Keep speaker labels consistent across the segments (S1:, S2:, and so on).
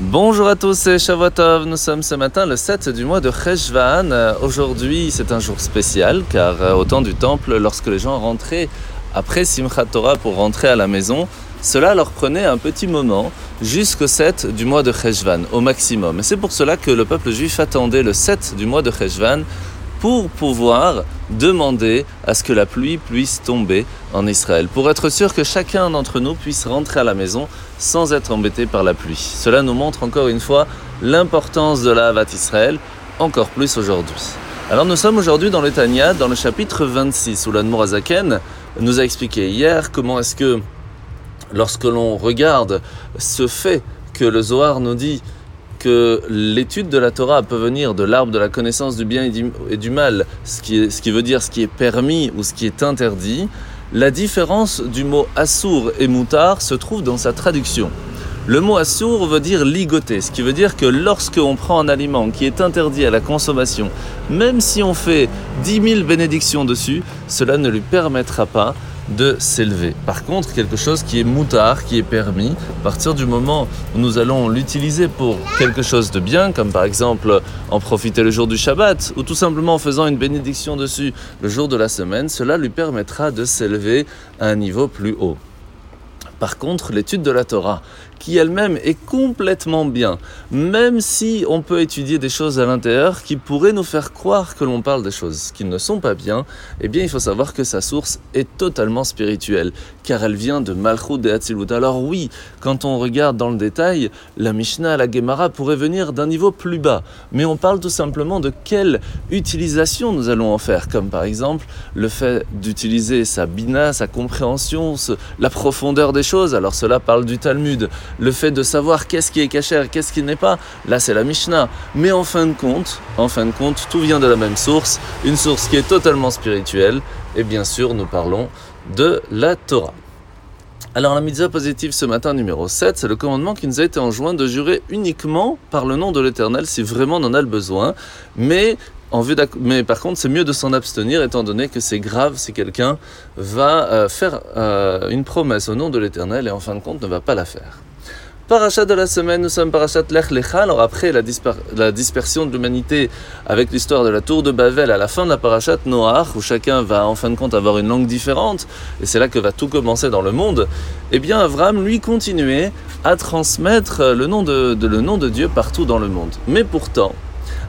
S1: Bonjour à tous, c'est Shavuotov. Nous sommes ce matin le 7 du mois de Cheshvan. Aujourd'hui, c'est un jour spécial car euh, au temps du temple, lorsque les gens rentraient après Simchat Torah pour rentrer à la maison, cela leur prenait un petit moment jusqu'au 7 du mois de Cheshvan au maximum. Et c'est pour cela que le peuple juif attendait le 7 du mois de Cheshvan pour pouvoir demander à ce que la pluie puisse tomber en Israël, pour être sûr que chacun d'entre nous puisse rentrer à la maison sans être embêté par la pluie. Cela nous montre encore une fois l'importance de la Havat Israël, encore plus aujourd'hui. Alors nous sommes aujourd'hui dans le Tanya, dans le chapitre 26, où l'Admour Azaken nous a expliqué hier comment est-ce que lorsque l'on regarde ce fait que le Zohar nous dit que l'étude de la Torah peut venir de l'arbre de la connaissance du bien et du, mal, ce qui, veut dire ce qui est permis ou ce qui est interdit, la différence du mot assour et moutar se trouve dans sa traduction. Le mot assour veut dire ligoter, ce qui veut dire que lorsque on prend un aliment qui est interdit à la consommation, même si on fait 10 000 bénédictions dessus, cela ne lui permettra pas de s'élever. Par contre, quelque chose qui est moutard, qui est permis, à partir du moment où nous allons l'utiliser pour quelque chose de bien, comme par exemple en profiter le jour du Shabbat, ou tout simplement en faisant une bénédiction dessus le jour de la semaine, cela lui permettra de s'élever à un niveau plus haut. Par contre, l'étude de la Torah, qui elle-même est complètement bien, même si on peut étudier des choses à l'intérieur qui pourraient nous faire croire que l'on parle des choses qui ne sont pas bien, eh bien il faut savoir que sa source est totalement spirituelle, car elle vient de Malchut de Hatzilut. Alors oui, quand on regarde dans le détail, la Mishnah, la Gemara pourrait venir d'un niveau plus bas, mais on parle tout simplement de quelle utilisation nous allons en faire, comme par exemple le fait d'utiliser sa bina, sa compréhension, la profondeur des alors cela parle du Talmud, le fait de savoir qu'est-ce qui est caché et qu'est-ce qui n'est pas, là c'est la Mishnah. Mais en fin de compte, en fin de compte, tout vient de la même source, une source qui est totalement spirituelle, et bien sûr nous parlons de la Torah. Alors la mitzvah positive ce matin numéro 7, c'est le commandement qui nous a été enjoint de jurer uniquement par le nom de l'Éternel si vraiment on en a le besoin, mais mais par contre, c'est mieux de s'en abstenir étant donné que c'est grave si quelqu'un va euh, faire euh, une promesse au nom de l'Éternel et en fin de compte ne va pas la faire. Parachat de la semaine, nous sommes Parachat Lech Lecha. Alors après la, dispersion de l'humanité avec l'histoire de la tour de Babel à la fin de la Parachat Noach, où chacun va en fin de compte avoir une langue différente, et c'est là que va tout commencer dans le monde, eh bien Avram lui continuait à transmettre le nom de Dieu partout dans le monde. Mais pourtant,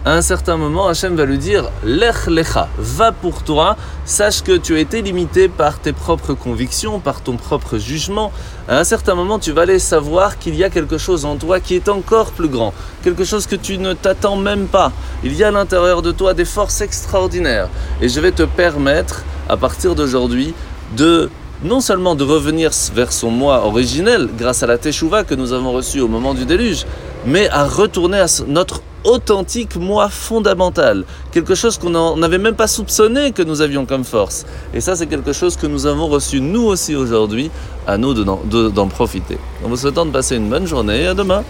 S1: à un certain moment, Hachem va lui dire Lech lecha, va pour toi, sache que tu as été limité par tes propres convictions, par ton propre jugement. À un certain moment, tu vas aller savoir qu'il y a quelque chose en toi qui est encore plus grand, quelque chose que tu ne t'attends même pas. Il y a à l'intérieur de toi des forces extraordinaires. Et je vais te permettre, à partir d'aujourd'hui, de non seulement de revenir vers son moi originel grâce à la Teshuvah que nous avons reçue au moment du déluge, mais à retourner à notre authentique moi fondamental, quelque chose qu'on n'avait même pas soupçonné que nous avions comme force. Et ça, c'est quelque chose que nous avons reçu nous aussi aujourd'hui, à nous d'en profiter. En vous souhaitant de passer une bonne journée et à demain.